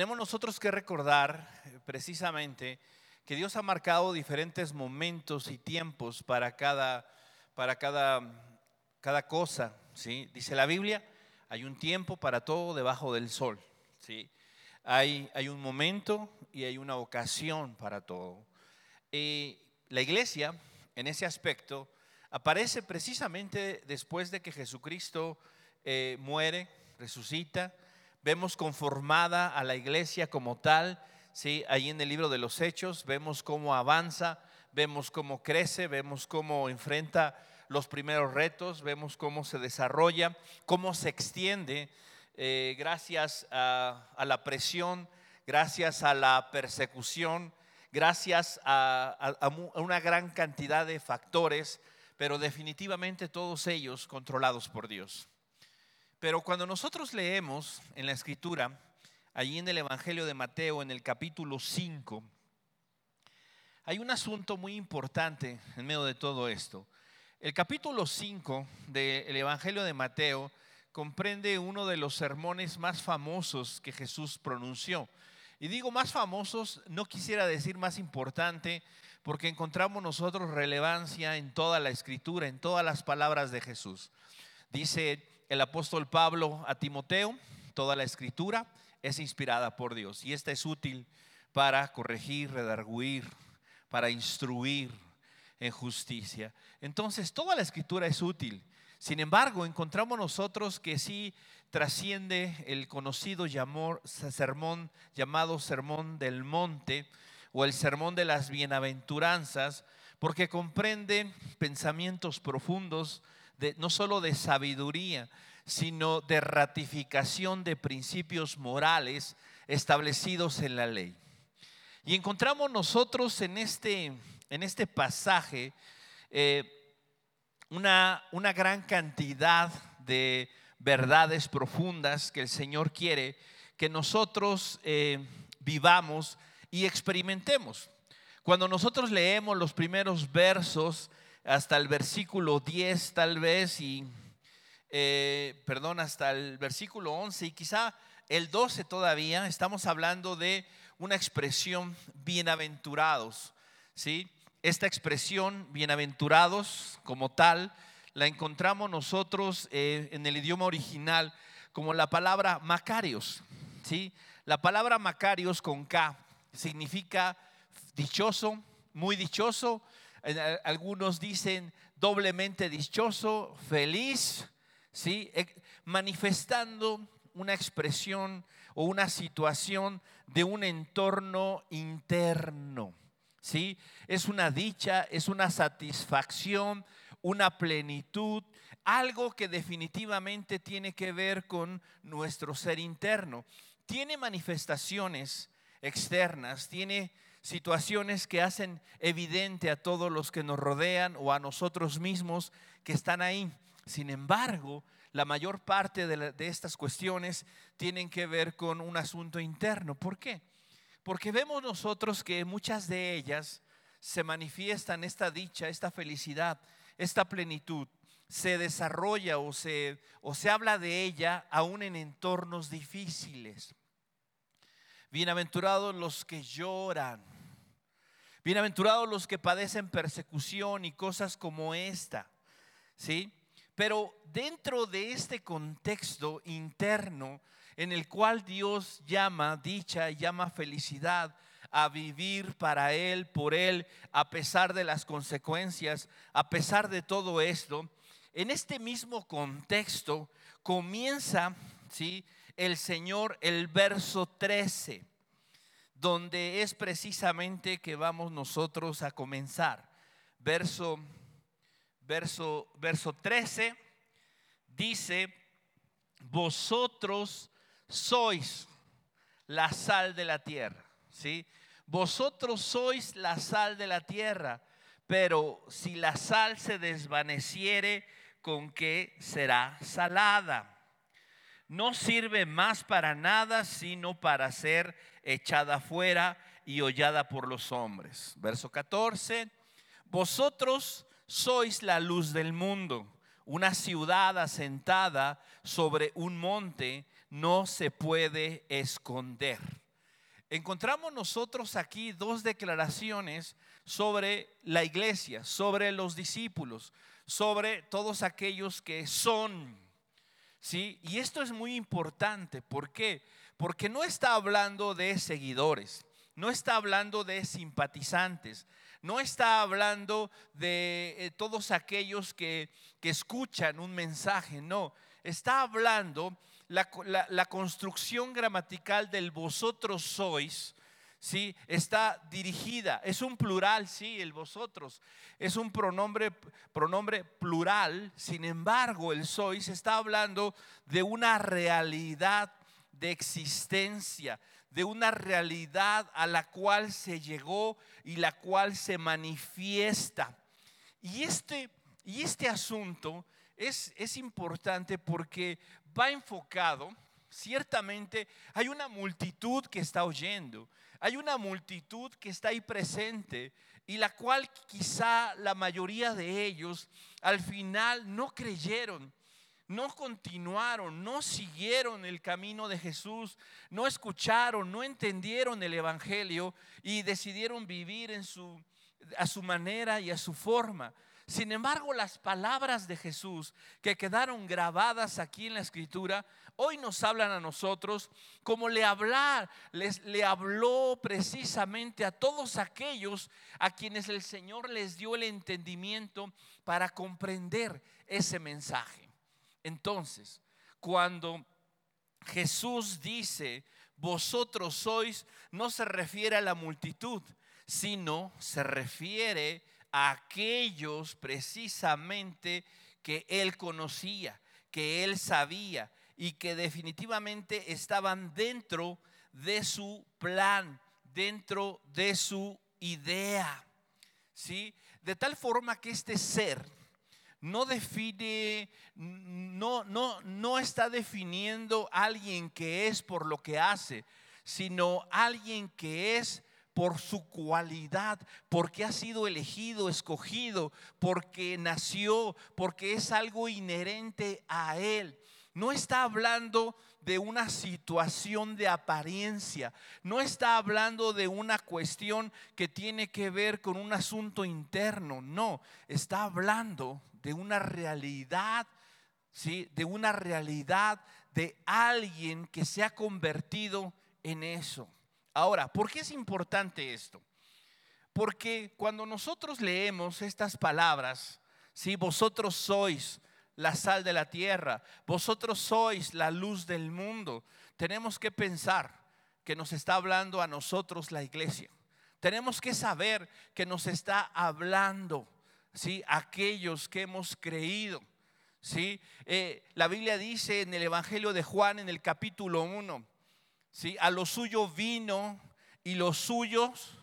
tenemos nosotros que recordar eh, precisamente que Dios ha marcado diferentes momentos y tiempos para cada, para cada, cada cosa. ¿sí? Dice la Biblia, hay un tiempo para todo debajo del sol. ¿sí? Hay, hay un momento y hay una ocasión para todo. Y la iglesia, en ese aspecto, aparece precisamente después de que Jesucristo eh, muere, resucita, vemos conformada a la iglesia como tal, ¿sí? ahí en el libro de los Hechos, vemos cómo avanza, vemos cómo crece, vemos cómo enfrenta los primeros retos, vemos cómo se desarrolla, cómo se extiende eh, gracias a, la presión, gracias a la persecución, gracias a, a una gran cantidad de factores, pero definitivamente todos ellos controlados por Dios. Pero cuando nosotros leemos en la escritura, allí en el Evangelio de Mateo, en el capítulo 5, hay un asunto muy importante en medio de todo esto. El capítulo 5 del Evangelio de Mateo comprende uno de los sermones más famosos que Jesús pronunció. Y digo más famosos, no quisiera decir más importante, porque encontramos nosotros relevancia en toda la escritura, en todas las palabras de Jesús. Dice el apóstol Pablo a Timoteo, toda la escritura es inspirada por Dios y esta es útil para corregir, redarguir, para instruir en justicia. Entonces, toda la escritura es útil. Sin embargo, encontramos nosotros que sí trasciende el conocido sermón llamado Sermón del Monte o el Sermón de las Bienaventuranzas, porque comprende pensamientos profundos no solo de sabiduría, sino de ratificación de principios morales establecidos en la ley. Y encontramos nosotros en este, en este pasaje eh, una, una gran cantidad de verdades profundas que el Señor quiere que nosotros eh, vivamos y experimentemos. Cuando nosotros leemos los primeros versos hasta el versículo 10 tal vez y, eh, perdón, hasta el versículo 11 y quizá el 12 todavía, estamos hablando de una expresión bienaventurados, ¿sí? Esta expresión bienaventurados como tal la encontramos nosotros eh, en el idioma original como la palabra macarios, ¿sí? La palabra macarios con K significa dichoso, muy dichoso, algunos dicen doblemente dichoso, feliz, ¿sí? manifestando una expresión o una situación de un entorno interno. ¿sí? Es una dicha, es una satisfacción, una plenitud, algo que definitivamente tiene que ver con nuestro ser interno. Tiene manifestaciones externas, tiene situaciones que hacen evidente a todos los que nos rodean o a nosotros mismos que están ahí. Sin embargo, la mayor parte de, estas cuestiones tienen que ver con un asunto interno. ¿Por qué? Porque vemos nosotros que muchas de ellas se manifiestan esta dicha, esta felicidad, esta plenitud, se desarrolla o se, o se habla de ella aún en entornos difíciles. Bienaventurados los que lloran. Bienaventurados los que padecen persecución y cosas como esta. ¿Sí? Pero dentro de este contexto interno en el cual Dios llama dicha, llama felicidad a vivir para Él, por Él, a pesar de las consecuencias, a pesar de todo esto, en este mismo contexto comienza, ¿sí? el Señor el verso 13, donde es precisamente que vamos nosotros a comenzar. Verso, verso, verso 13 dice, vosotros sois la sal de la tierra, ¿sí? Vosotros sois la sal de la tierra, pero si la sal se desvaneciere, ¿con qué será salada? no sirve más para nada sino para ser echada fuera y hollada por los hombres. Verso 14, vosotros sois la luz del mundo. Una ciudad asentada sobre un monte no se puede esconder. encontramos nosotros aquí dos declaraciones sobre la iglesia, sobre los discípulos, sobre todos aquellos que son. ¿Sí? Y esto es muy importante. ¿Por qué? Porque no está hablando de seguidores, no está hablando de simpatizantes, no está hablando de eh, todos aquellos que, que escuchan un mensaje, no. Está hablando la, construcción gramatical del vosotros sois, ¿sí? Está dirigida, es un plural, sí, el vosotros, es un pronombre, pronombre plural, sin embargo, el sois está hablando de una realidad de existencia, de una realidad a la cual se llegó y la cual se manifiesta. Y este, y este asunto es, es importante porque va enfocado, ciertamente hay una multitud que está oyendo, hay una multitud que está ahí presente y la cual quizá la mayoría de ellos al final no creyeron, no continuaron, no siguieron el camino de Jesús, no escucharon, no entendieron el Evangelio y decidieron vivir en su, a su manera y a su forma. Sin embargo, las palabras de Jesús que quedaron grabadas aquí en la escritura, hoy nos hablan a nosotros como le hablar, les, le habló precisamente a todos aquellos a quienes el Señor les dio el entendimiento para comprender ese mensaje. Entonces, cuando Jesús dice, vosotros sois, no se refiere a la multitud, sino se refiere aquellos precisamente que él conocía, que él sabía y que definitivamente estaban dentro de su plan, dentro de su idea. ¿Sí? De tal forma que este ser no define, no, no, no está definiendo alguien que es por lo que hace, sino alguien que es por su cualidad, porque ha sido elegido, escogido, porque nació, porque es algo inherente a Él. No está hablando de una situación de apariencia, no está hablando de una cuestión que tiene que ver con un asunto interno, no, está hablando de una realidad, ¿sí? de una realidad de alguien que se ha convertido en eso. Ahora, ¿por qué es importante esto? Porque cuando nosotros leemos estas palabras, si vosotros sois la sal de la tierra, vosotros sois la luz del mundo, tenemos que pensar que nos está hablando a nosotros la iglesia. Tenemos que saber que nos está hablando, ¿sí? Aquellos que hemos creído, ¿sí? Eh, la Biblia dice en el Evangelio de Juan, en el capítulo 1, ¿sí? A lo suyo vino y los suyos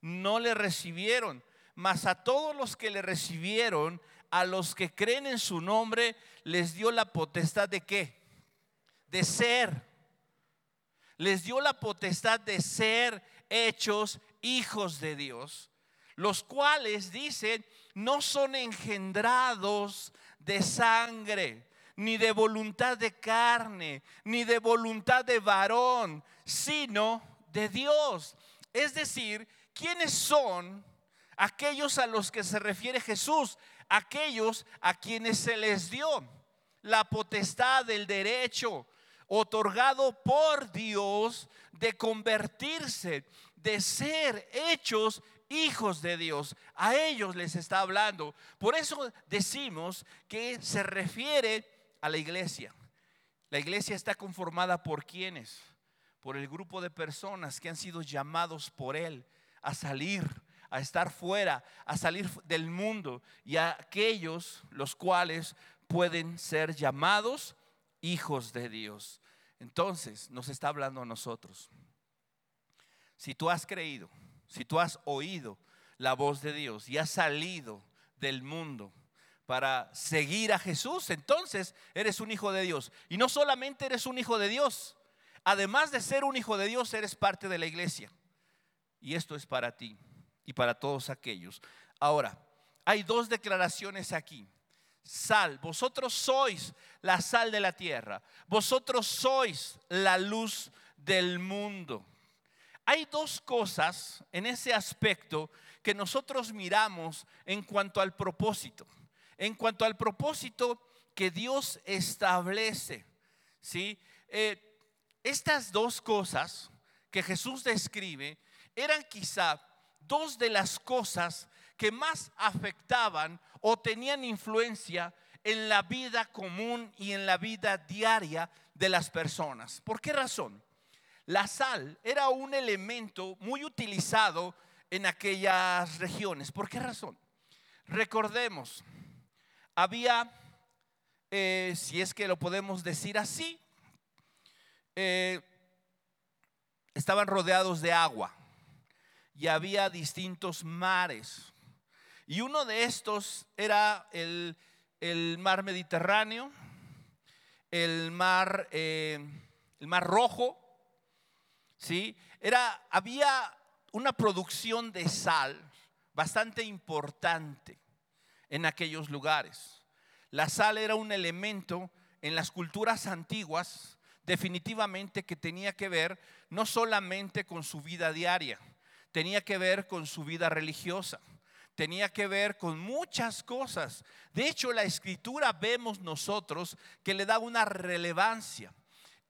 no le recibieron. Mas a todos los que le recibieron, a los que creen en su nombre, les dio la potestad de qué? De ser. Les dio la potestad de ser hechos hijos de Dios, los cuales dicen, no son engendrados de sangre, ni de voluntad de carne, ni de voluntad de varón, sino de Dios. Es decir, ¿quiénes son aquellos a los que se refiere Jesús? Aquellos a quienes se les dio la potestad del derecho otorgado por Dios de convertirse, de ser hechos hijos de Dios. A ellos les está hablando. Por eso decimos que se refiere a la iglesia. La iglesia está conformada por quienes? Por el grupo de personas que han sido llamados por Él a salir, a estar fuera, a salir del mundo y a aquellos los cuales pueden ser llamados hijos de Dios. Entonces nos está hablando a nosotros. Si tú has creído, si tú has oído la voz de Dios y has salido del mundo, para seguir a Jesús, entonces eres un hijo de Dios. Y no solamente eres un hijo de Dios, además de ser un hijo de Dios, eres parte de la iglesia. Y esto es para ti y para todos aquellos. Ahora, hay dos declaraciones aquí. Sal, vosotros sois la sal de la tierra, vosotros sois la luz del mundo. Hay dos cosas en ese aspecto que nosotros miramos en cuanto al propósito. En cuanto al propósito que Dios establece. ¿sí? Eh, estas dos cosas que Jesús describe eran quizá dos de las cosas que más afectaban o tenían influencia en la vida común y en la vida diaria de las personas. ¿Por qué razón? La sal era un elemento muy utilizado en aquellas regiones. ¿Por qué razón? Recordemos, había, eh, si es que lo podemos decir así, eh, estaban rodeados de agua y había distintos mares. Y uno de estos era el, mar Mediterráneo, el mar, eh, el mar Rojo, ¿sí? Era, había una producción de sal bastante importante en aquellos lugares. La sal era un elemento en las culturas antiguas definitivamente que tenía que ver no solamente con su vida diaria, tenía que ver con su vida religiosa, tenía que ver con muchas cosas. De hecho, la escritura vemos nosotros que le da una relevancia.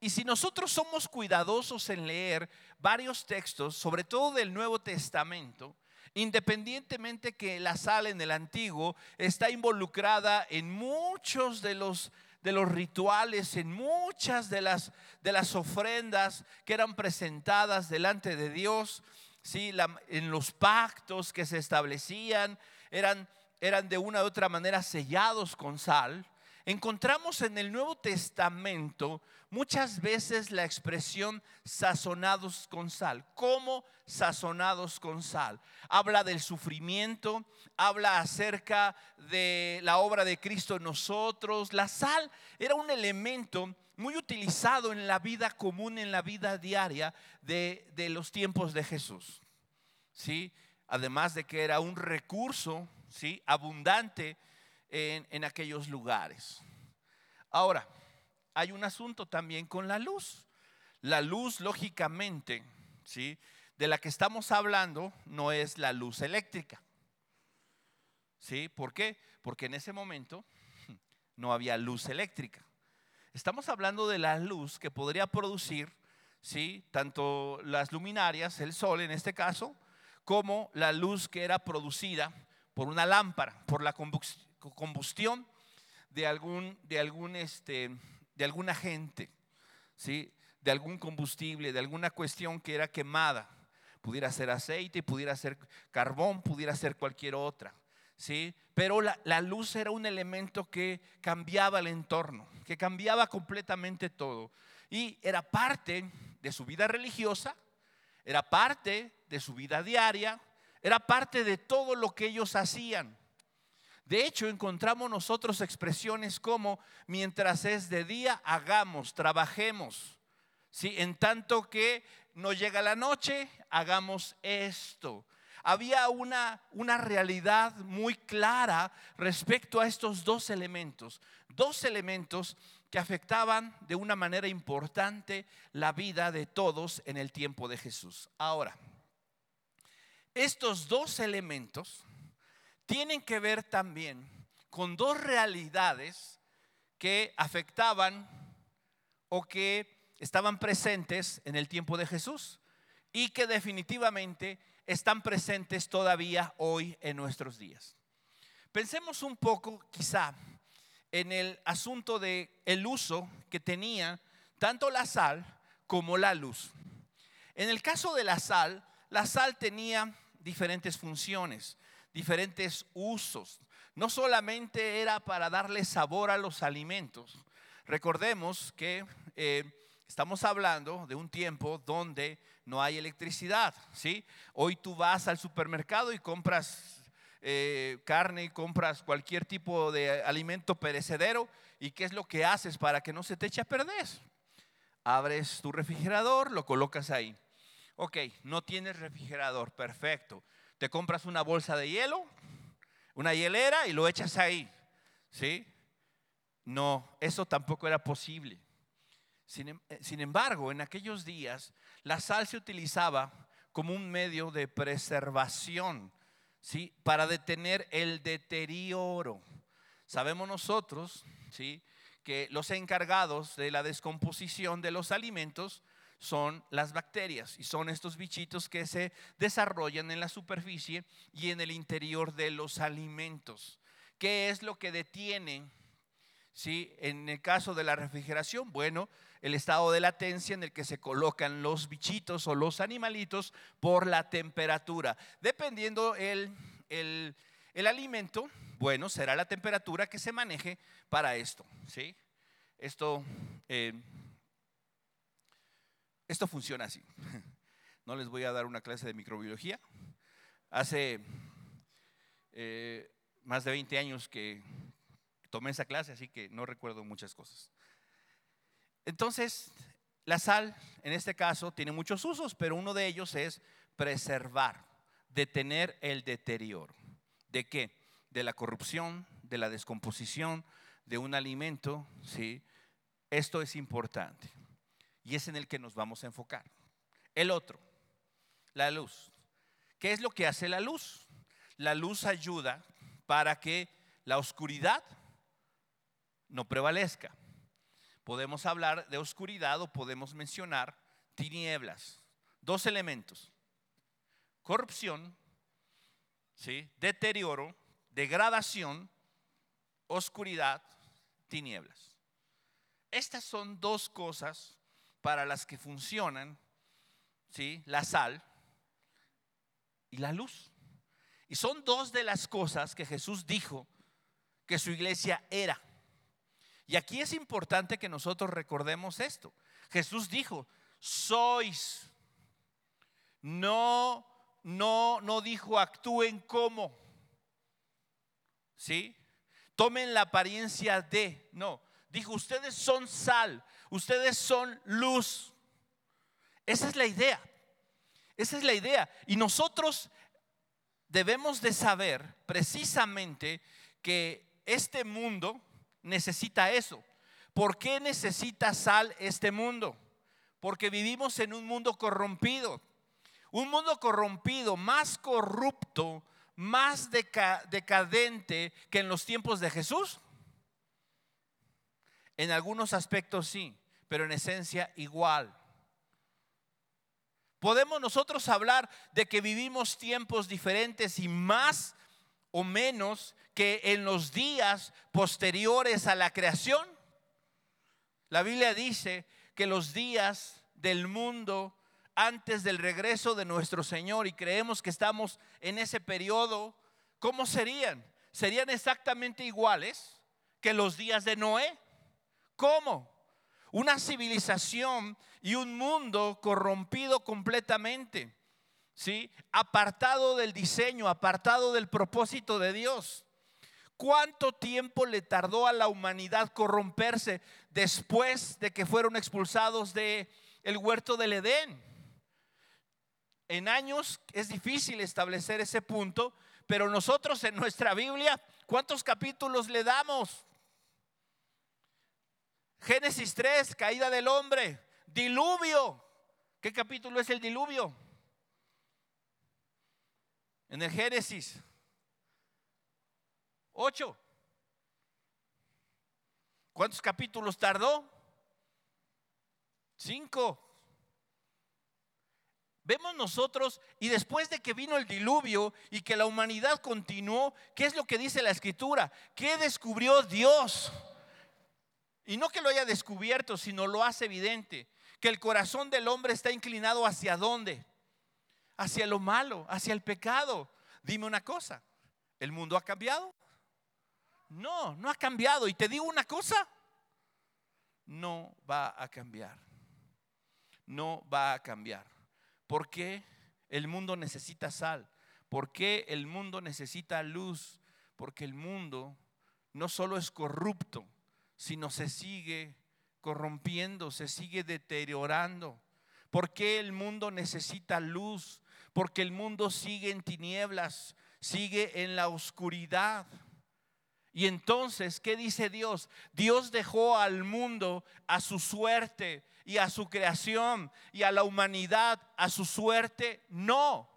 Y si nosotros somos cuidadosos en leer varios textos, sobre todo del Nuevo Testamento, independientemente que la sal en el antiguo está involucrada en muchos de los de los rituales, en muchas de las, de las ofrendas que eran presentadas delante de Dios, ¿sí? en los pactos que se establecían, eran, eran de una u otra manera sellados con sal encontramos en el Nuevo Testamento muchas veces la expresión sazonados con sal. ¿Cómo sazonados con sal? Habla del sufrimiento, habla acerca de la obra de Cristo en nosotros. La sal era un elemento muy utilizado en la vida común, en la vida diaria de, los tiempos de Jesús. ¿Sí? Además de que era un recurso ¿sí? abundante en, aquellos lugares. Ahora, hay un asunto también con la luz. La luz, lógicamente, ¿sí? de la que estamos hablando no es la luz eléctrica. ¿Sí? ¿Por qué? Porque en ese momento no había luz eléctrica. Estamos hablando de la luz que podría producir, ¿sí? Tanto las luminarias, el sol en este caso, como la luz que era producida por una lámpara, por la combustión combustión de algún, de algún, este, de algún agente, ¿sí? de algún combustible, de alguna cuestión que era quemada. Pudiera ser aceite, pudiera ser carbón, pudiera ser cualquier otra. ¿sí? Pero la, la luz era un elemento que cambiaba el entorno, que cambiaba completamente todo. Y era parte de su vida religiosa, era parte de su vida diaria, era parte de todo lo que ellos hacían. De hecho, encontramos nosotros expresiones como mientras es de día, hagamos, trabajemos. ¿Sí? En tanto que no llega la noche, hagamos esto. Había una, una realidad muy clara respecto a estos dos elementos. Dos elementos que afectaban de una manera importante la vida de todos en el tiempo de Jesús. Ahora, estos dos elementos tienen que ver también con dos realidades que afectaban o que estaban presentes en el tiempo de Jesús y que definitivamente están presentes todavía hoy en nuestros días. Pensemos un poco quizá en el asunto de el uso que tenía tanto la sal como la luz. En el caso de la sal, la sal tenía diferentes funciones diferentes usos. No solamente era para darle sabor a los alimentos. Recordemos que eh, estamos hablando de un tiempo donde no hay electricidad. ¿sí? Hoy tú vas al supermercado y compras eh, carne compras cualquier tipo de alimento perecedero. ¿Y qué es lo que haces para que no se te eche a perder? Abres tu refrigerador, lo colocas ahí. Ok, no tienes refrigerador, perfecto te compras una bolsa de hielo, una hielera y lo echas ahí. ¿Sí? No, eso tampoco era posible. Sin, em, eh, sin, embargo, en aquellos días la sal se utilizaba como un medio de preservación, ¿sí? Para detener el deterioro. Sabemos nosotros, ¿sí? Que los encargados de la descomposición de los alimentos son las bacterias y son estos bichitos que se desarrollan en la superficie y en el interior de los alimentos. ¿Qué es lo que detiene? ¿Sí? En el caso de la refrigeración, bueno, el estado de latencia en el que se colocan los bichitos o los animalitos por la temperatura. Dependiendo el, el, alimento, bueno, será la temperatura que se maneje para esto. ¿sí? Esto eh, esto funciona así. No les voy a dar una clase de microbiología. Hace eh, más de 20 años que tomé esa clase, así que no recuerdo muchas cosas. Entonces, la sal, en este caso, tiene muchos usos, pero uno de ellos es preservar, detener el deterioro. ¿De qué? De la corrupción, de la descomposición de un alimento, ¿sí? Esto es importante y es en el que nos vamos a enfocar. El otro, la luz. ¿Qué es lo que hace la luz? La luz ayuda para que la oscuridad no prevalezca. Podemos hablar de oscuridad o podemos mencionar tinieblas. Dos elementos. Corrupción, ¿sí? deterioro, degradación, oscuridad, tinieblas. Estas son dos cosas para las que funcionan, ¿sí? La sal y la luz. Y son dos de las cosas que Jesús dijo que su iglesia era. Y aquí es importante que nosotros recordemos esto. Jesús dijo, sois. No, no, no dijo actúen como. ¿Sí? Tomen la apariencia de. No, dijo, ustedes son sal. Ustedes son luz. Esa es la idea. Esa es la idea. Y nosotros debemos de saber precisamente que este mundo necesita eso. ¿Por qué necesita sal este mundo? Porque vivimos en un mundo corrompido. Un mundo corrompido, más corrupto, más decadente que en los tiempos de Jesús. En algunos aspectos sí pero en esencia igual. Podemos nosotros hablar de que vivimos tiempos diferentes y más o menos que en los días posteriores a la creación. La Biblia dice que los días del mundo antes del regreso de nuestro Señor y creemos que estamos en ese periodo, ¿cómo serían? ¿Serían exactamente iguales que los días de Noé? ¿Cómo? Una civilización y un mundo corrompido completamente, ¿sí? Apartado del diseño, apartado del propósito de Dios. ¿Cuánto tiempo le tardó a la humanidad corromperse después de que fueron expulsados de el huerto del Edén? En años es difícil establecer ese punto, pero nosotros en nuestra Biblia, ¿cuántos capítulos le damos? Génesis 3, caída del hombre. Diluvio. ¿Qué capítulo es el diluvio? En el Génesis 8. ¿Cuántos capítulos tardó? Cinco. Vemos nosotros, y después de que vino el diluvio y que la humanidad continuó, ¿qué es lo que dice la escritura? ¿Qué descubrió Dios? Y no que lo haya descubierto, sino lo hace evidente. Que el corazón del hombre está inclinado hacia dónde? Hacia lo malo, hacia el pecado. Dime una cosa, ¿el mundo ha cambiado? No, no ha cambiado. Y te digo una cosa, no va a cambiar. No va a cambiar. ¿Por qué el mundo necesita sal? ¿Por qué el mundo necesita luz? Porque el mundo no solo es corrupto, sino se sigue corrompiendo, se sigue deteriorando. ¿Por qué el mundo necesita luz? Porque el mundo sigue en tinieblas, sigue en la oscuridad. Y entonces, ¿qué dice Dios? Dios dejó al mundo a su suerte y a su creación y a la humanidad a su suerte? No.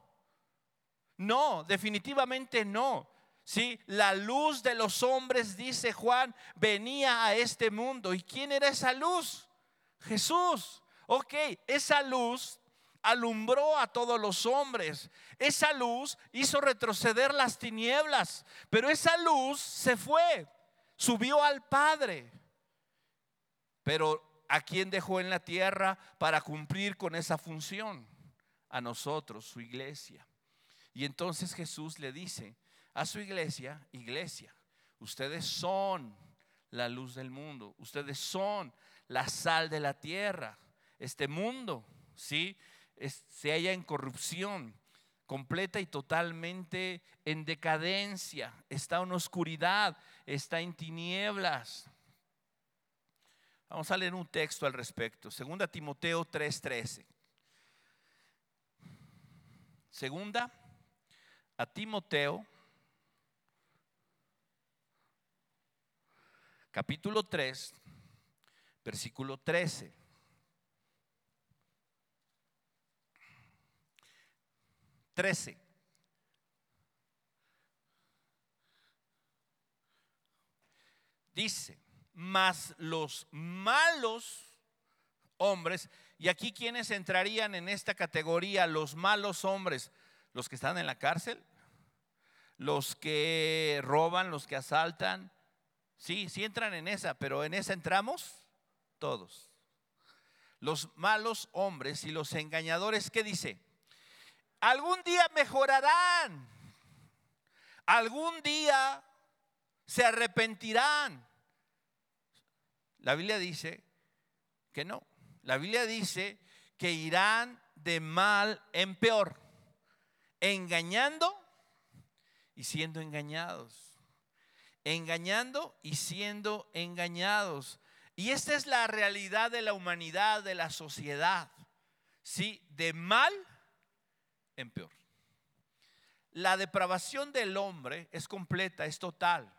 No, definitivamente no. Sí, la luz de los hombres, dice Juan, venía a este mundo. ¿Y quién era esa luz? Jesús. Ok, esa luz alumbró a todos los hombres. Esa luz hizo retroceder las tinieblas, pero esa luz se fue, subió al Padre. Pero ¿a quién dejó en la tierra para cumplir con esa función? A nosotros, su iglesia. Y entonces Jesús le dice a su iglesia, iglesia, ustedes son la luz del mundo, ustedes son la sal de la tierra. Este mundo, ¿sí? se halla en corrupción completa y totalmente en decadencia, está en oscuridad, está en tinieblas. Vamos a leer un texto al respecto. Segunda Timoteo 3:13. Segunda a Timoteo capítulo 3, versículo 13. Trece. Dice, mas los malos hombres, y aquí quienes entrarían en esta categoría, los malos hombres, los que están en la cárcel, los que roban, los que asaltan, sí, sí entran en esa, pero en esa entramos todos. Los malos hombres y los engañadores, ¿qué dice? Algún día mejorarán, algún día se arrepentirán la Biblia dice que no. La Biblia dice que irán de mal en peor, engañando y siendo engañados. Engañando y siendo engañados. Y esta es la realidad de la humanidad, de la sociedad. ¿Sí? De mal en peor. La depravación del hombre es completa, es total.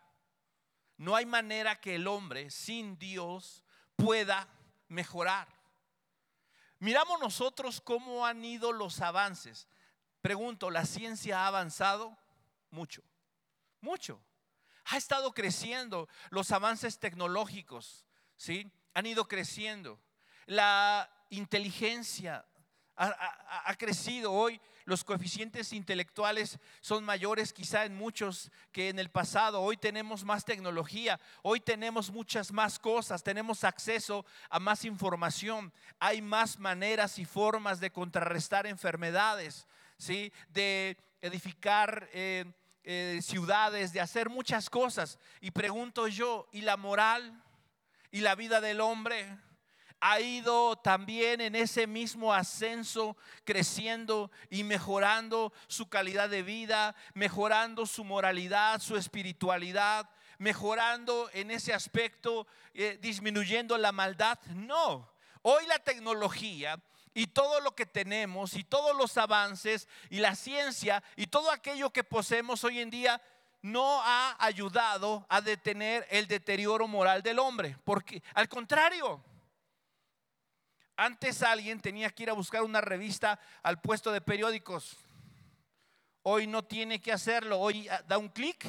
No hay manera que el hombre sin Dios pueda mejorar. Miramos nosotros cómo han ido los avances. Pregunto, ¿la ciencia ha avanzado? Mucho, mucho. Ha estado creciendo los avances tecnológicos, ¿sí? Han ido creciendo. La inteligencia ha, crecido hoy. Los coeficientes intelectuales son mayores quizá en muchos que en el pasado. Hoy tenemos más tecnología, hoy tenemos muchas más cosas, tenemos acceso a más información, hay más maneras y formas de contrarrestar enfermedades, ¿sí? de edificar eh, eh, ciudades, de hacer muchas cosas. Y pregunto yo, ¿y la moral? ¿Y la vida del hombre? ha ido también en ese mismo ascenso, creciendo y mejorando su calidad de vida, mejorando su moralidad, su espiritualidad, mejorando en ese aspecto, eh, disminuyendo la maldad. No, hoy la tecnología y todo lo que tenemos y todos los avances y la ciencia y todo aquello que poseemos hoy en día no ha ayudado a detener el deterioro moral del hombre, porque al contrario, antes alguien tenía que ir a buscar una revista al puesto de periódicos. Hoy no tiene que hacerlo. Hoy ah, da un clic,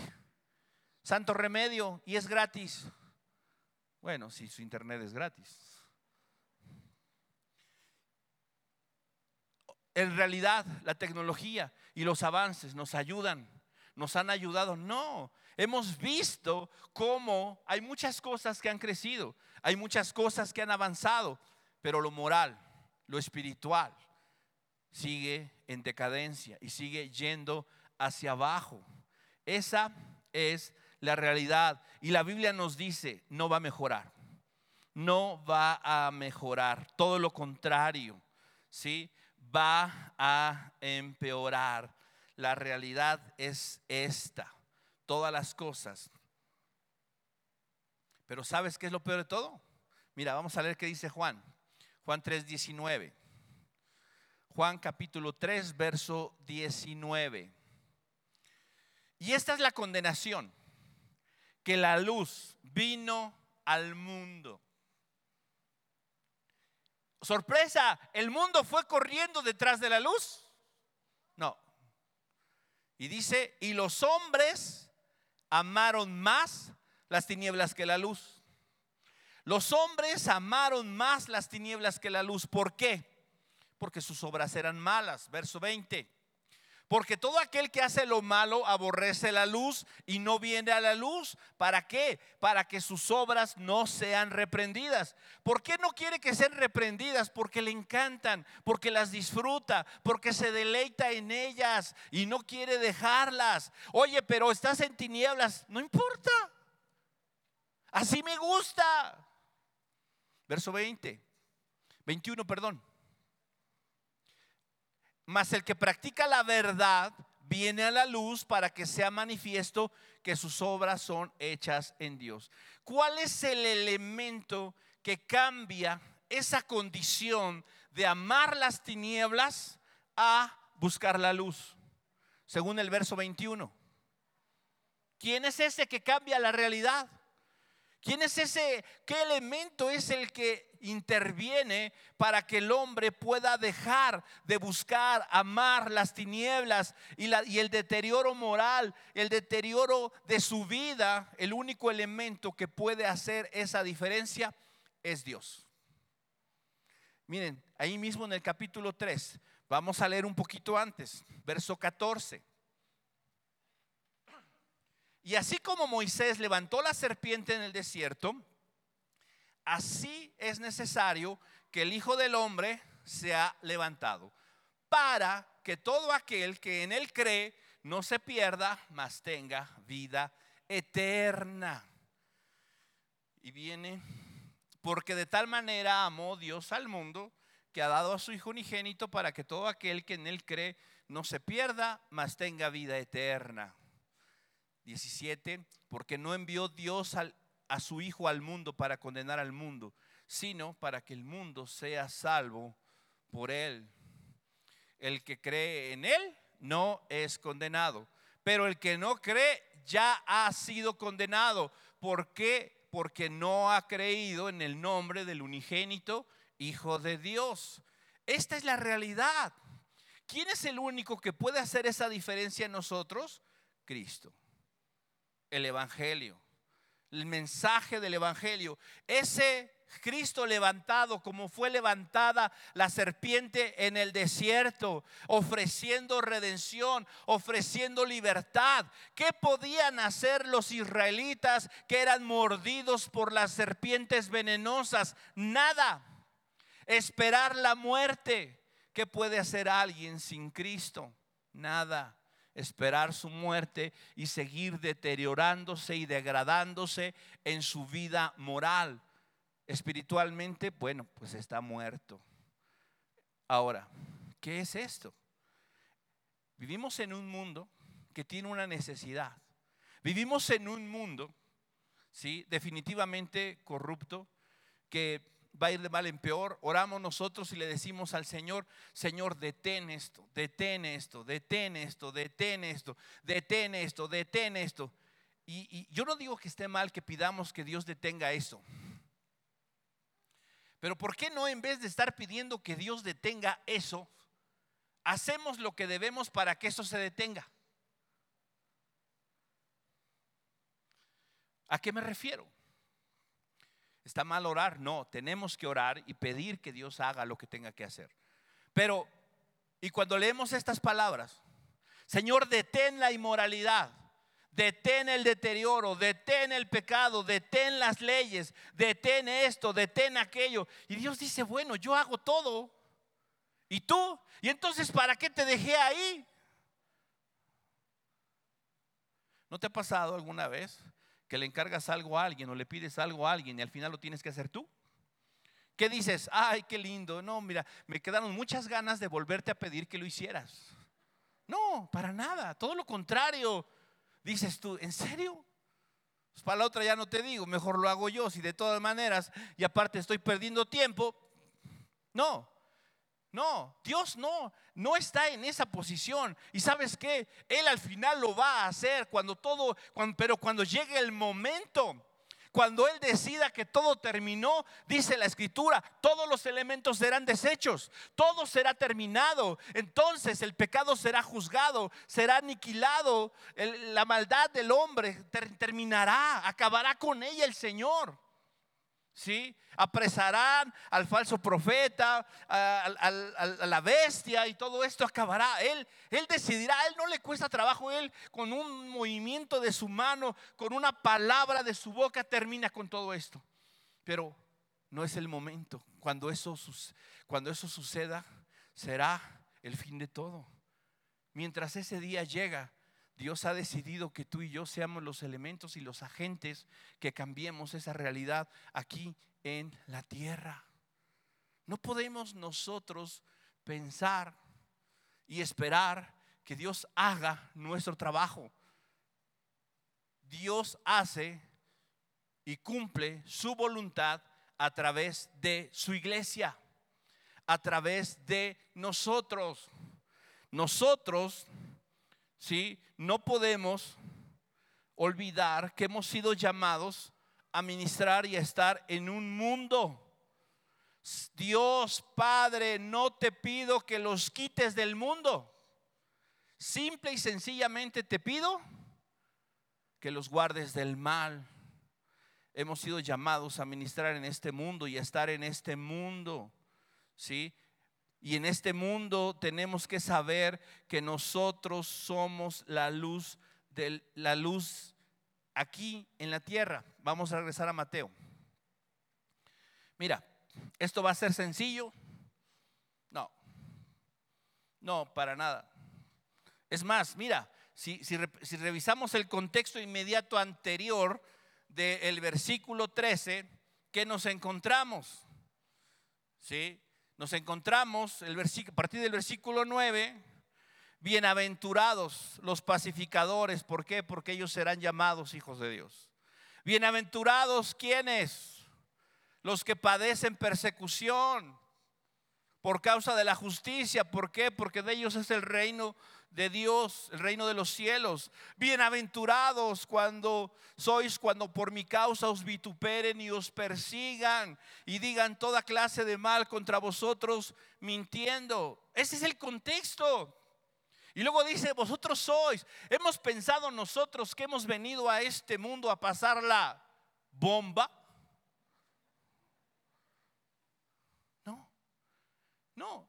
santo remedio, y es gratis. Bueno, si su internet es gratis. En realidad, la tecnología y los avances nos ayudan, nos han ayudado. No, hemos visto cómo hay muchas cosas que han crecido, hay muchas cosas que han avanzado, pero lo moral, lo espiritual, sigue en decadencia y sigue yendo hacia abajo. Esa es la realidad. Y la Biblia nos dice, no va a mejorar. No va a mejorar. Todo lo contrario, ¿sí? Va a empeorar. La realidad es esta. Todas las cosas. Pero ¿sabes qué es lo peor de todo? Mira, vamos a leer qué dice Juan. Juan 3, 19. Juan capítulo 3, verso 19. Y esta es la condenación, que la luz vino al mundo. Sorpresa, el mundo fue corriendo detrás de la luz. No. Y dice, y los hombres amaron más las tinieblas que la luz. Los hombres amaron más las tinieblas que la luz. ¿Por qué? Porque sus obras eran malas. Verso 20. Porque todo aquel que hace lo malo aborrece la luz y no viene a la luz. ¿Para qué? Para que sus obras no sean reprendidas. ¿Por qué no quiere que sean reprendidas? Porque le encantan, porque las disfruta, porque se deleita en ellas y no quiere dejarlas. Oye, pero estás en tinieblas, no importa. Así me gusta. Verso 20, 21, perdón. Mas el que practica la verdad viene a la luz para que sea manifiesto que sus obras son hechas en Dios. ¿Cuál es el elemento que cambia esa condición de amar las tinieblas a buscar la luz? Según el verso 21. ¿Quién es ese que cambia la realidad? ¿Quién es ese? ¿Qué elemento es el que interviene para que el hombre pueda dejar de buscar, amar las tinieblas y, y, el deterioro moral, el deterioro de su vida? El único elemento que puede hacer esa diferencia es Dios. Miren, ahí mismo en el capítulo 3, vamos a leer un poquito antes, verso 14. Y así como Moisés levantó la serpiente en el desierto, así es necesario que el Hijo del Hombre sea levantado, para que todo aquel que en él cree no se pierda, mas tenga vida eterna. Y viene, porque de tal manera amó Dios al mundo, que ha dado a su Hijo unigénito para que todo aquel que en él cree no se pierda, mas tenga vida eterna. 17, porque no envió Dios a su Hijo al mundo para condenar al mundo, sino para que el mundo sea salvo por él. El que cree en él no es condenado, pero el que no cree ya ha sido condenado. ¿Por qué? Porque no ha creído en el nombre del unigénito Hijo de Dios. Esta es la realidad. ¿Quién es el único que puede hacer esa diferencia en nosotros? Cristo el Evangelio, el mensaje del Evangelio. Ese Cristo levantado como fue levantada la serpiente en el desierto, ofreciendo redención, ofreciendo libertad. ¿Qué podían hacer los israelitas que eran mordidos por las serpientes venenosas? Nada. Esperar la muerte. ¿Qué puede hacer alguien sin Cristo? Nada esperar su muerte y seguir deteriorándose y degradándose en su vida moral. Espiritualmente, bueno, pues está muerto. Ahora, ¿qué es esto? Vivimos en un mundo que tiene una necesidad. Vivimos en un mundo, sí, definitivamente corrupto, que va a ir de mal en peor. Oramos nosotros y le decimos al Señor, Señor, detén esto, detén esto, detén esto, detén esto, detén esto, detén esto. Y, yo no digo que esté mal que pidamos que Dios detenga eso. Pero ¿por qué no en vez de estar pidiendo que Dios detenga eso, hacemos lo que debemos para que eso se detenga? ¿A qué me refiero? ¿Está mal orar? No, tenemos que orar y pedir que Dios haga lo que tenga que hacer. Pero, y cuando leemos estas palabras, Señor, detén la inmoralidad, detén el deterioro, detén el pecado, detén las leyes, detén esto, detén aquello. Y Dios dice, bueno, yo hago todo. ¿Y tú? ¿Y entonces para qué te dejé ahí? ¿No te ha pasado alguna vez que le encargas algo a alguien o le pides algo a alguien y al final lo tienes que hacer tú? ¿Qué dices? Ay, qué lindo. No, mira, me quedaron muchas ganas de volverte a pedir que lo hicieras. No, para nada. Todo lo contrario. Dices tú, ¿en serio? Pues para la otra ya no te digo, mejor lo hago yo, si de todas maneras, y aparte estoy perdiendo tiempo. No, no, Dios no, no está en esa posición. Y sabes que Él al final lo va a hacer cuando todo, pero cuando llegue el momento, Cuando Él decida que todo terminó, dice la escritura, todos los elementos serán deshechos, todo será terminado. Entonces el pecado será juzgado, será aniquilado, la maldad del hombre terminará, acabará con ella el Señor. ¿Sí? Apresarán al falso profeta, a, la bestia y todo esto acabará. Él, él decidirá, a él no le cuesta trabajo, él con un movimiento de su mano, con una palabra de su boca termina con todo esto. Pero no es el momento. Cuando eso, cuando eso suceda, será el fin de todo. Mientras ese día llega, Dios ha decidido que tú y yo seamos los elementos y los agentes que cambiemos esa realidad aquí en la tierra. No podemos nosotros pensar y esperar que Dios haga nuestro trabajo. Dios hace y cumple su voluntad a través de su iglesia, a través de nosotros. Nosotros ¿sí? No podemos olvidar que hemos sido llamados a ministrar y a estar en un mundo. Dios Padre, no te pido que los quites del mundo. Simple y sencillamente te pido que los guardes del mal. Hemos sido llamados a ministrar en este mundo y a estar en este mundo. ¿Sí? Y en este mundo tenemos que saber que nosotros somos la luz de la luz aquí en la tierra. Vamos a regresar a Mateo. Mira, esto va a ser sencillo. No, no, para nada. Es más, mira, si, revisamos el contexto inmediato anterior del versículo 13, ¿qué nos encontramos? ¿Sí? Nos encontramos el a partir del versículo 9, bienaventurados los pacificadores, ¿por qué? Porque ellos serán llamados hijos de Dios. Bienaventurados quienes, los que padecen persecución por causa de la justicia, ¿por qué? Porque de ellos es el reino de Dios, el reino de los cielos. Bienaventurados cuando sois, cuando por mi causa os vituperen y os persigan y digan toda clase de mal contra vosotros mintiendo. Ese es el contexto. Y luego dice, vosotros sois, hemos pensado nosotros que hemos venido a este mundo a pasar la bomba. No, no,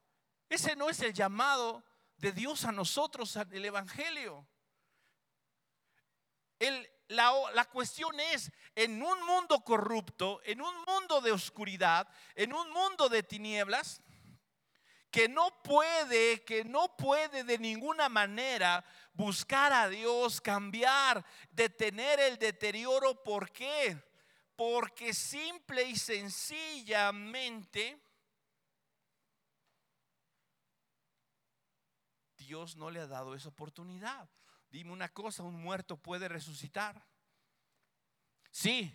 ese no es el llamado de Dios a nosotros, el Evangelio. la, la, cuestión es, en un mundo corrupto, en un mundo de oscuridad, en un mundo de tinieblas, que no puede, que no puede de ninguna manera buscar a Dios, cambiar, detener el deterioro. ¿Por qué? Porque simple y sencillamente Dios no le ha dado esa oportunidad. Dime una cosa, un muerto puede resucitar. Sí,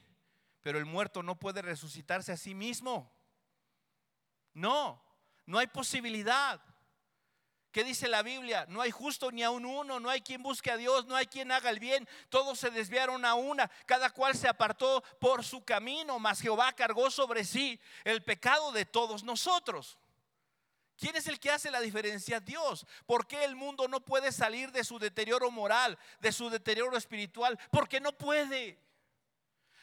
pero el muerto no puede resucitarse a sí mismo. No, no hay posibilidad. ¿Qué dice la Biblia? No hay justo ni a un uno, no hay quien busque a Dios, no hay quien haga el bien. Todos se desviaron a una, cada cual se apartó por su camino, mas Jehová cargó sobre sí el pecado de todos nosotros. ¿Quién es el que hace la diferencia? Dios. ¿Por qué el mundo no puede salir de su deterioro moral, de su deterioro espiritual? Porque no puede.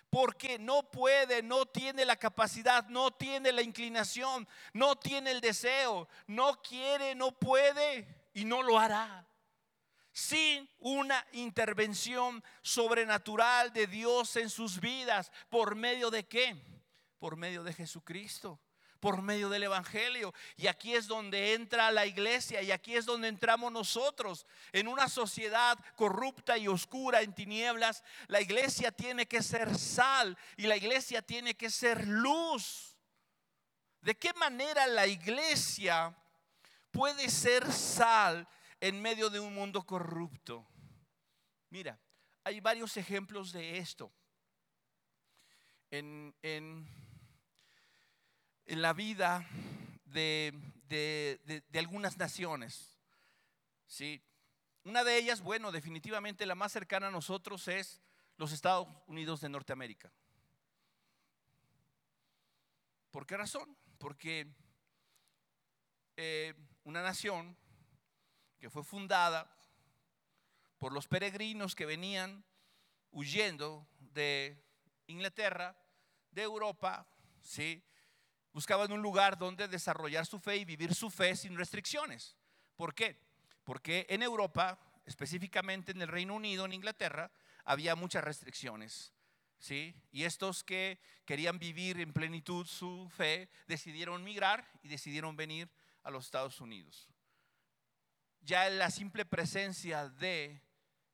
Porque no puede, no tiene la capacidad, no tiene la inclinación, no tiene el deseo, no quiere, no puede y no lo hará. Sin una intervención sobrenatural de Dios en sus vidas. ¿Por medio de qué? Por medio de Jesucristo por medio del Evangelio. Y aquí es donde entra la iglesia y aquí es donde entramos nosotros. En una sociedad corrupta y oscura, en tinieblas, la iglesia tiene que ser sal y la iglesia tiene que ser luz. ¿De qué manera la iglesia puede ser sal en medio de un mundo corrupto? Mira, hay varios ejemplos de esto. En, en en la vida de, algunas naciones. ¿sí? Una de ellas, bueno, definitivamente la más cercana a nosotros es los Estados Unidos de Norteamérica. ¿Por qué razón? Porque eh, una nación que fue fundada por los peregrinos que venían huyendo de Inglaterra, de Europa, ¿sí? Buscaban un lugar donde desarrollar su fe y vivir su fe sin restricciones. ¿Por qué? Porque en Europa, específicamente en el Reino Unido, en Inglaterra, había muchas restricciones. ¿sí? Y estos que querían vivir en plenitud su fe decidieron migrar y decidieron venir a los Estados Unidos. Ya la simple presencia de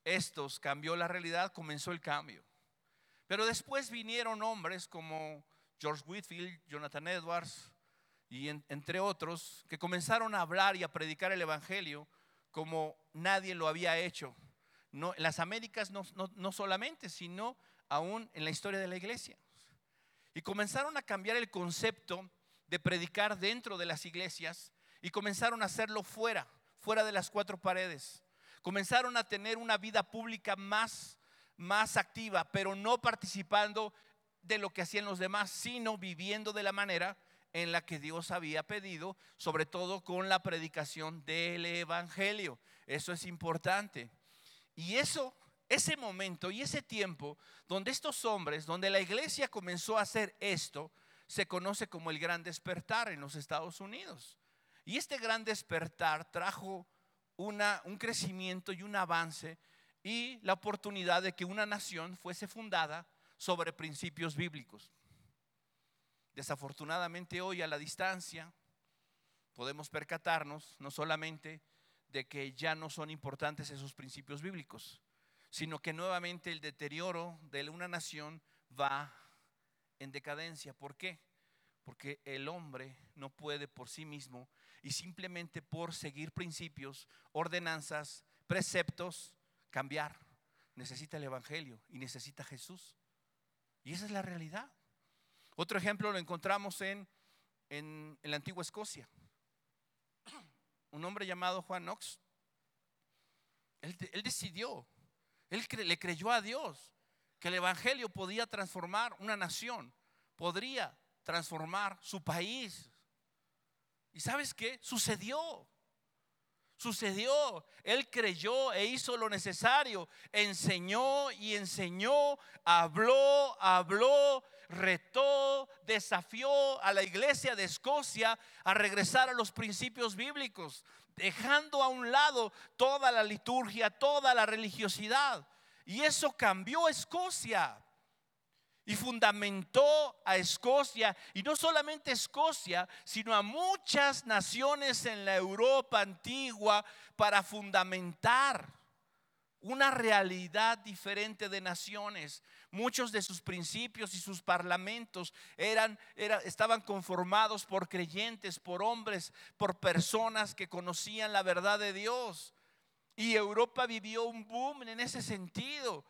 estos cambió la realidad, comenzó el cambio. Pero después vinieron hombres como George Whitfield, Jonathan Edwards y entre otros que comenzaron a hablar y a predicar el Evangelio como nadie lo había hecho. En las Américas no, no solamente, sino aún en la historia de la iglesia. Y comenzaron a cambiar el concepto de predicar dentro de las iglesias y comenzaron a hacerlo fuera, fuera de las cuatro paredes. Comenzaron a tener una vida pública más, más activa, pero no participando de lo que hacían los demás, sino viviendo de la manera en la que Dios había pedido, sobre todo con la predicación del Evangelio. Eso es importante. Y eso, ese momento y ese tiempo donde estos hombres, donde la iglesia comenzó a hacer esto, se conoce como el gran despertar en los Estados Unidos. Y este gran despertar trajo una, un crecimiento y un avance y la oportunidad de que una nación fuese fundada sobre principios bíblicos. Desafortunadamente hoy a la distancia podemos percatarnos no solamente de que ya no son importantes esos principios bíblicos, sino que nuevamente el deterioro de una nación va en decadencia. ¿Por qué? Porque el hombre no puede por sí mismo y simplemente por seguir principios, ordenanzas, preceptos, cambiar. Necesita el Evangelio y necesita Jesús. Y esa es la realidad. Otro ejemplo lo encontramos en, en, la antigua Escocia. Un hombre llamado Juan Knox. Él, decidió, él le creyó a Dios que el Evangelio podía transformar una nación, podría transformar su país, ¿Y sabes qué? Sucedió. Sucedió. Él creyó e hizo lo necesario. Enseñó y enseñó. Habló, habló, retó, desafió a la iglesia de Escocia a regresar a los principios bíblicos, dejando a un lado toda la liturgia, toda la religiosidad. Y eso cambió Escocia y fundamentó a Escocia, y no solamente Escocia, sino a muchas naciones en la Europa antigua para fundamentar una realidad diferente de naciones. Muchos de sus principios y sus parlamentos eran, estaban conformados por creyentes, por hombres, por personas que conocían la verdad de Dios. Y Europa vivió un boom en ese sentido.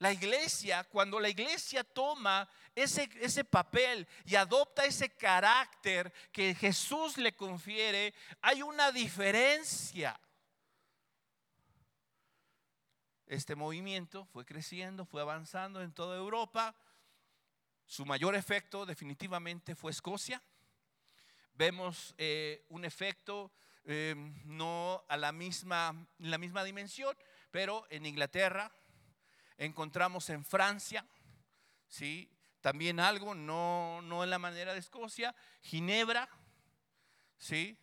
La iglesia, cuando la iglesia toma ese, ese, papel y adopta ese carácter que Jesús le confiere, hay una diferencia. Este movimiento fue creciendo, fue avanzando en toda Europa. Su mayor efecto definitivamente fue Escocia. Vemos eh, un efecto eh, no a la misma, la misma dimensión, pero en Inglaterra, encontramos en Francia, ¿sí? También algo, no, no en la manera de Escocia, Ginebra, ¿sí?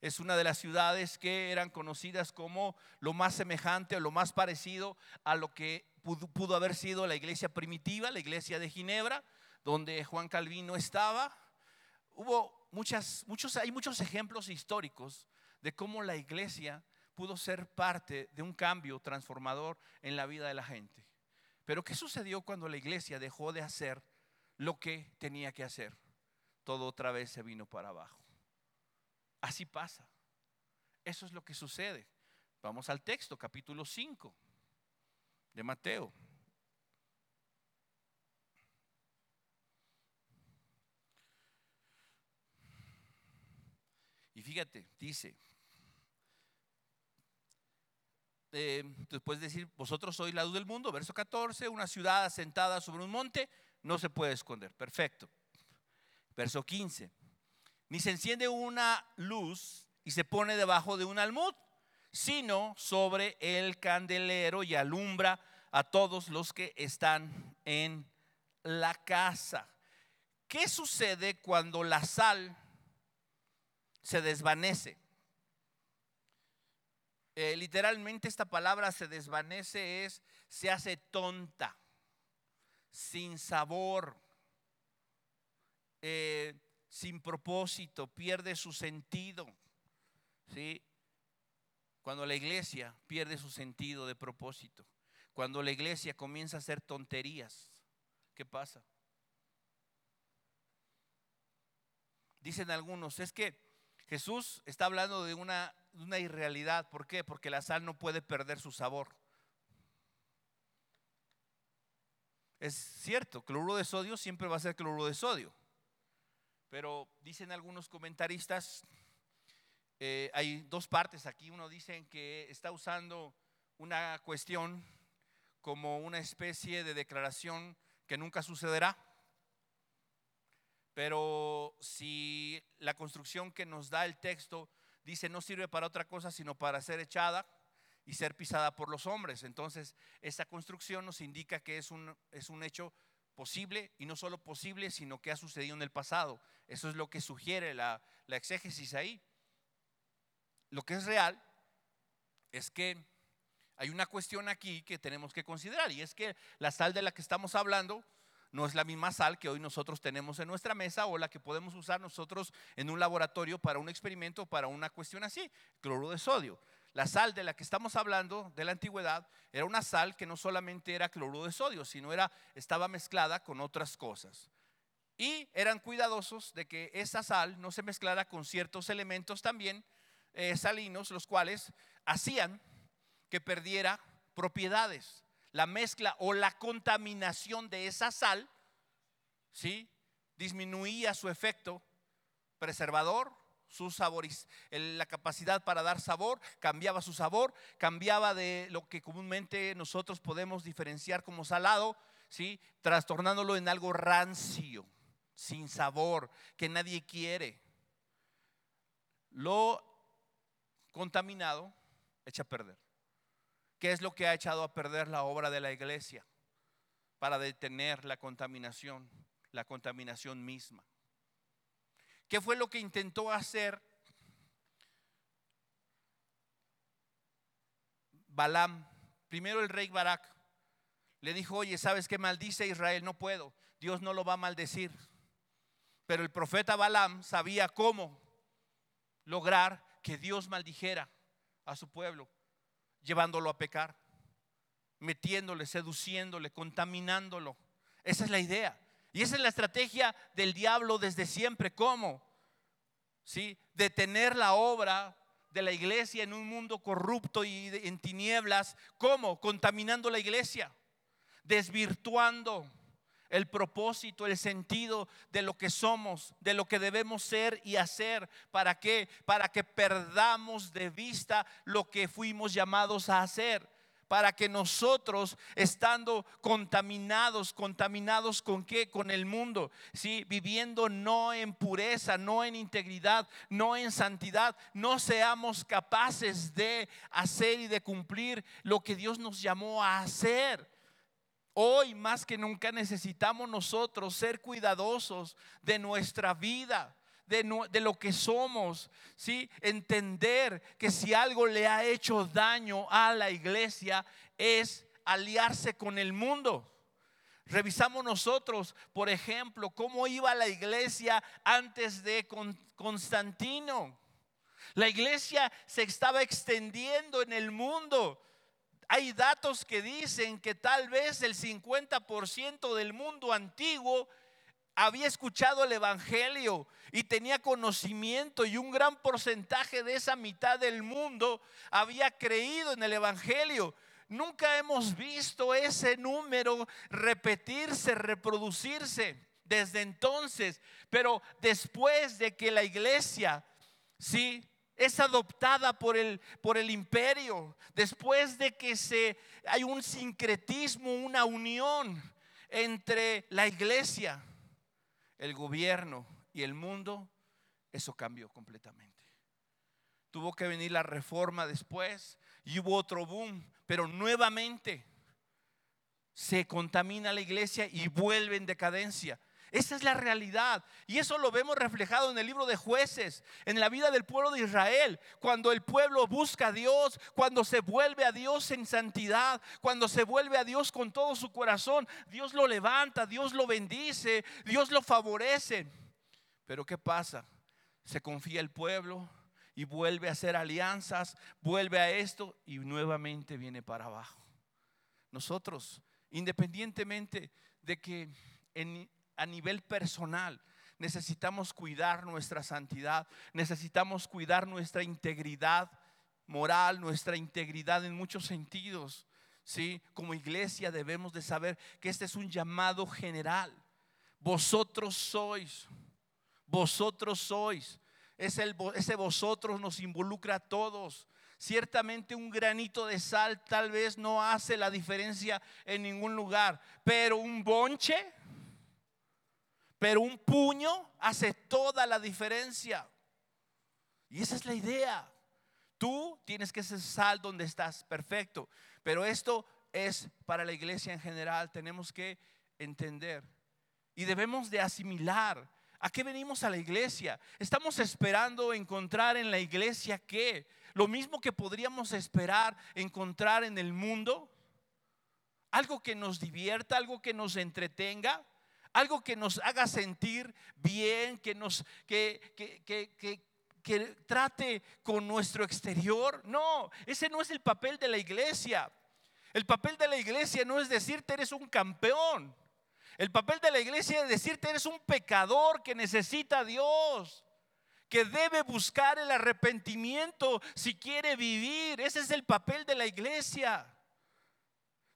Es una de las ciudades que eran conocidas como lo más semejante o lo más parecido a lo que pudo, pudo haber sido la iglesia primitiva, la iglesia de Ginebra, donde Juan Calvino estaba. Hubo muchas, muchos, hay muchos ejemplos históricos de cómo la iglesia pudo ser parte de un cambio transformador en la vida de la gente. Pero ¿qué sucedió cuando la iglesia dejó de hacer lo que tenía que hacer? Todo otra vez se vino para abajo. Así pasa. Eso es lo que sucede. Vamos al texto, capítulo 5 de Mateo. Y fíjate, dice, eh, después de decir, vosotros sois la luz del mundo, verso 14, una ciudad asentada sobre un monte no se puede esconder. Perfecto. Verso 15. Ni se enciende una luz y se pone debajo de un almud, sino sobre el candelero y alumbra a todos los que están en la casa. ¿Qué sucede cuando la sal se desvanece? Eh, literalmente esta palabra se desvanece es, se hace tonta, sin sabor, eh, sin propósito, pierde su sentido. ¿sí? Cuando la iglesia pierde su sentido de propósito, cuando la iglesia comienza a hacer tonterías, ¿qué pasa? Dicen algunos, es que Jesús está hablando de una, una irrealidad. ¿Por qué? Porque la sal no puede perder su sabor. Es cierto, cloruro de sodio siempre va a ser cloruro de sodio. Pero dicen algunos comentaristas, eh, hay dos partes aquí. Uno dice que está usando una cuestión como una especie de declaración que nunca sucederá. Pero si la construcción que nos da el texto dice no sirve para otra cosa sino para ser echada y ser pisada por los hombres, entonces esa construcción nos indica que es un, es un hecho posible y no solo posible, sino que ha sucedido en el pasado. Eso es lo que sugiere la, la exégesis ahí. Lo que es real es que hay una cuestión aquí que tenemos que considerar y es que la sal de la que estamos hablando no es la misma sal que hoy nosotros tenemos en nuestra mesa o la que podemos usar nosotros en un laboratorio para un experimento, para una cuestión así, cloruro de sodio. La sal de la que estamos hablando de la antigüedad era una sal que no solamente era cloruro de sodio, sino era estaba mezclada con otras cosas. Y eran cuidadosos de que esa sal no se mezclara con ciertos elementos también eh, salinos, los cuales hacían que perdiera propiedades la mezcla o la contaminación de esa sal, ¿sí? disminuía su efecto preservador, su sabor, la capacidad para dar sabor, cambiaba su sabor, cambiaba de lo que comúnmente nosotros podemos diferenciar como salado, ¿sí? trastornándolo en algo rancio, sin sabor, que nadie quiere. Lo contaminado echa a perder. ¿Qué es lo que ha echado a perder la obra de la iglesia para detener la contaminación, la contaminación misma? ¿Qué fue lo que intentó hacer Balaam? Primero el rey Barak le dijo, oye, ¿sabes qué maldice Israel? No puedo, Dios no lo va a maldecir. Pero el profeta Balaam sabía cómo lograr que Dios maldijera a su pueblo llevándolo a pecar, metiéndole, seduciéndole, contaminándolo. Esa es la idea. Y esa es la estrategia del diablo desde siempre. ¿Cómo? ¿Sí? Detener la obra de la iglesia en un mundo corrupto y en tinieblas. ¿Cómo? Contaminando la iglesia, desvirtuando el propósito, el sentido de lo que somos, de lo que debemos ser y hacer. ¿Para qué? Para que perdamos de vista lo que fuimos llamados a hacer. Para que nosotros, estando contaminados, contaminados con qué? Con el mundo, ¿sí? viviendo no en pureza, no en integridad, no en santidad, no seamos capaces de hacer y de cumplir lo que Dios nos llamó a hacer. Hoy más que nunca necesitamos nosotros ser cuidadosos de nuestra vida, de, lo que somos, ¿sí? Entender que si algo le ha hecho daño a la iglesia es aliarse con el mundo. Revisamos nosotros, por ejemplo, cómo iba la iglesia antes de Constantino. La iglesia se estaba extendiendo en el mundo. Hay datos que dicen que tal vez el 50% del mundo antiguo había escuchado el Evangelio y tenía conocimiento y un gran porcentaje de esa mitad del mundo había creído en el Evangelio. Nunca hemos visto ese número repetirse, reproducirse desde entonces, pero después de que la iglesia, sí, es adoptada por el, por el imperio, después de que se, hay un sincretismo, una unión entre la iglesia, el gobierno y el mundo, eso cambió completamente. Tuvo que venir la reforma después y hubo otro boom, pero nuevamente se contamina la iglesia y vuelve en decadencia. Esa es la realidad. Y eso lo vemos reflejado en el libro de jueces, en la vida del pueblo de Israel. Cuando el pueblo busca a Dios, cuando se vuelve a Dios en santidad, cuando se vuelve a Dios con todo su corazón, Dios lo levanta, Dios lo bendice, Dios lo favorece. Pero ¿qué pasa? Se confía el pueblo y vuelve a hacer alianzas, vuelve a esto y nuevamente viene para abajo. Nosotros, independientemente de que en, a nivel personal. Necesitamos cuidar nuestra santidad, necesitamos cuidar nuestra integridad moral, nuestra integridad en muchos sentidos. ¿sí? Como iglesia debemos de saber que este es un llamado general. Vosotros sois, vosotros sois. Es ese vosotros nos involucra a todos. Ciertamente un granito de sal tal vez no hace la diferencia en ningún lugar, pero un bonche pero un puño hace toda la diferencia. Y esa es la idea. Tú tienes que ser sal donde estás, perfecto. Pero esto es para la iglesia en general. Tenemos que entender. Y debemos de asimilar. ¿A qué venimos a la iglesia? Estamos esperando encontrar en la iglesia qué? Lo mismo que podríamos esperar encontrar en el mundo. Algo que nos divierta, algo que nos entretenga algo que nos haga sentir bien, que nos que, que, trate con nuestro exterior. No, ese no es el papel de la iglesia. El papel de la iglesia no es decirte eres un campeón. El papel de la iglesia es decirte eres un pecador que necesita a Dios, que debe buscar el arrepentimiento si quiere vivir. Ese es el papel de la iglesia.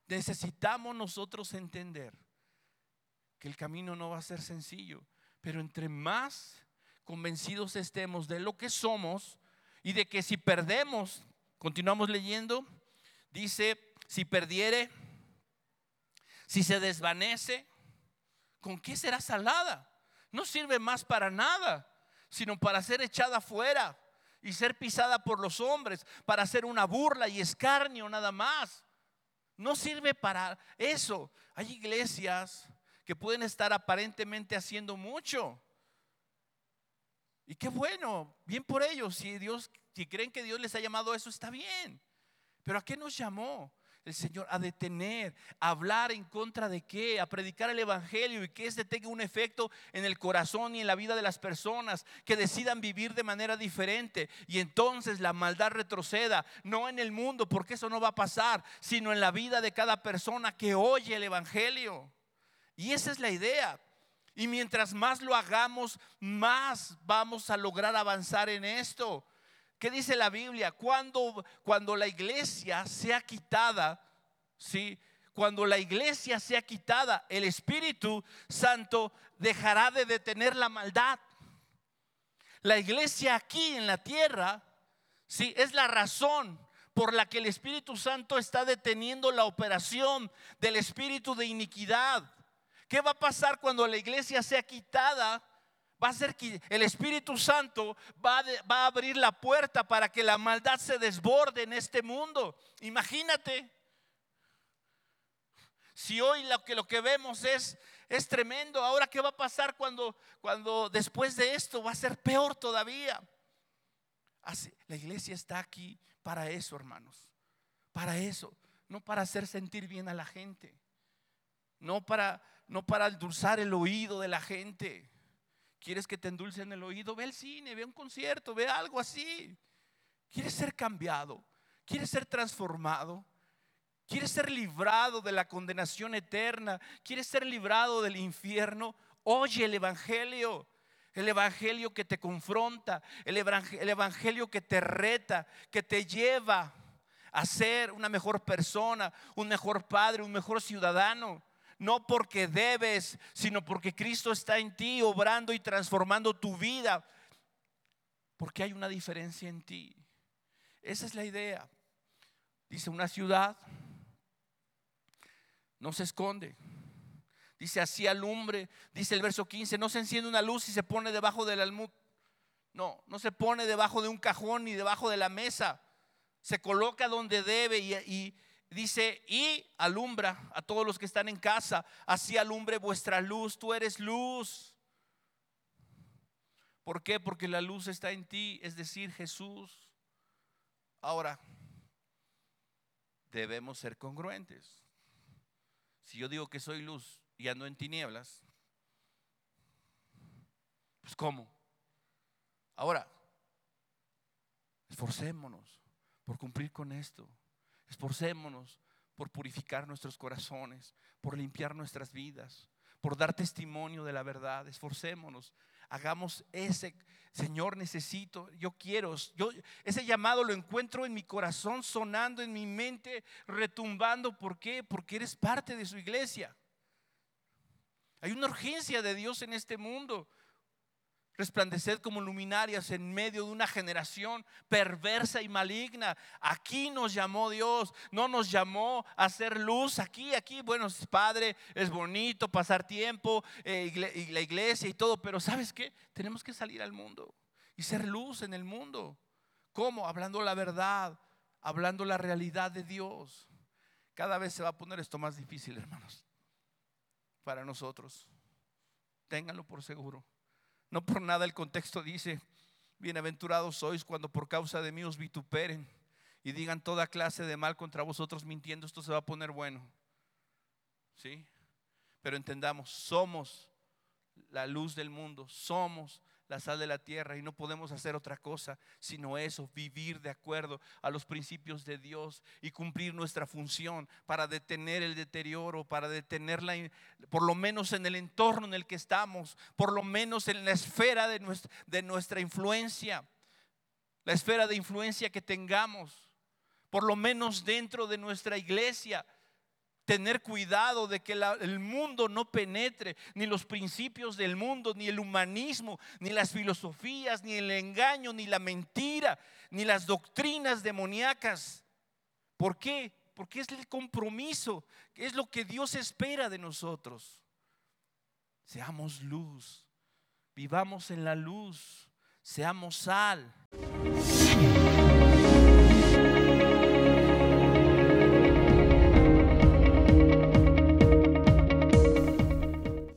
Necesitamos nosotros entender que el camino no va a ser sencillo, pero entre más convencidos estemos de lo que somos y de que si perdemos, continuamos leyendo, dice, si perdiere, si se desvanece, ¿con qué será salada? No sirve más para nada, sino para ser echada afuera y ser pisada por los hombres, para hacer una burla y escarnio nada más. No sirve para eso. Hay iglesias que pueden estar aparentemente haciendo mucho. Y qué bueno, bien por ellos. Si Dios, si creen que Dios les ha llamado a eso, está bien. Pero ¿a qué nos llamó? el Señor a detener, a hablar en contra de qué, a predicar el Evangelio y que este tenga un efecto en el corazón y en la vida de las personas, que decidan vivir de manera diferente y entonces la maldad retroceda, no en el mundo, porque eso no va a pasar, sino en la vida de cada persona que oye el Evangelio. Y esa es la idea. Y mientras más lo hagamos, más vamos a lograr avanzar en esto. ¿Qué dice la Biblia? Cuando, cuando la iglesia sea quitada, ¿sí? Cuando la iglesia sea quitada, el Espíritu Santo dejará de detener la maldad. La iglesia aquí en la tierra, sí, es la razón por la que el Espíritu Santo está deteniendo la operación del espíritu de iniquidad. ¿Qué va a pasar cuando la iglesia sea quitada? Va a ser que el Espíritu Santo va, a abrir la puerta para que la maldad se desborde en este mundo. Imagínate. Si hoy lo que, lo que vemos es, es tremendo, ahora qué va a pasar cuando, cuando después de esto va a ser peor todavía. La iglesia está aquí para eso, hermanos. Para eso, no para hacer sentir bien a la gente. No para no para endulzar el oído de la gente. ¿Quieres que te endulcen el oído? Ve al cine, ve un concierto, ve algo así. ¿Quieres ser cambiado? ¿Quieres ser transformado? ¿Quieres ser librado de la condenación eterna? ¿Quieres ser librado del infierno? Oye el Evangelio. El Evangelio que te confronta, el evangelio que te reta, que te lleva a ser una mejor persona, un mejor padre, un mejor ciudadano no porque debes, sino porque Cristo está en ti, obrando y transformando tu vida, porque hay una diferencia en ti. Esa es la idea. Dice, una ciudad no se esconde. Dice así alumbre. Dice el verso 15, no se enciende una luz y se pone debajo del almud. No, no se pone debajo de un cajón ni debajo de la mesa. Se coloca donde debe y, dice, y alumbra a todos los que están en casa. Así alumbre vuestra luz. Tú eres luz. ¿Por qué? Porque la luz está en ti, es decir, Jesús. Ahora, debemos ser congruentes. Si yo digo que soy luz y ando en tinieblas, pues ¿cómo? Ahora, esforcémonos por cumplir con esto. Esforcémonos por purificar nuestros corazones, por limpiar nuestras vidas, por dar testimonio de la verdad. Esforcémonos hagamos ese, Señor, necesito, yo quiero, ese llamado lo encuentro en mi corazón sonando, en mi mente retumbando. ¿Por qué? Porque eres parte de su iglesia. Hay una urgencia de Dios en este mundo resplandeced como luminarias en medio de una generación perversa y maligna. Aquí nos llamó Dios, no nos llamó a hacer luz. Aquí, aquí, bueno, es padre, es bonito pasar tiempo, eh, y la iglesia y todo, pero ¿sabes qué? Tenemos que salir al mundo y ser luz en el mundo. ¿Cómo? Hablando la verdad, hablando la realidad de Dios. Cada vez se va a poner esto más difícil, hermanos, para nosotros. Ténganlo por seguro. No por nada el contexto dice, bienaventurados sois cuando por causa de mí os vituperen y digan toda clase de mal contra vosotros mintiendo, esto se va a poner bueno. ¿Sí? Pero entendamos, somos la luz del mundo, somos la sal de la tierra y no podemos hacer otra cosa sino eso, vivir de acuerdo a los principios de Dios y cumplir nuestra función para detener el deterioro, para detenerla, por lo menos en el entorno en el que estamos, por lo menos en la esfera de nuestra, de nuestra influencia, la esfera de influencia que tengamos, por lo menos dentro de nuestra iglesia tener cuidado de que el mundo no penetre, ni los principios del mundo, ni el humanismo, ni las filosofías, ni el engaño, ni la mentira, ni las doctrinas demoníacas. ¿Por qué? Porque es el compromiso, es lo que Dios espera de nosotros. Seamos luz, vivamos en la luz, seamos sal.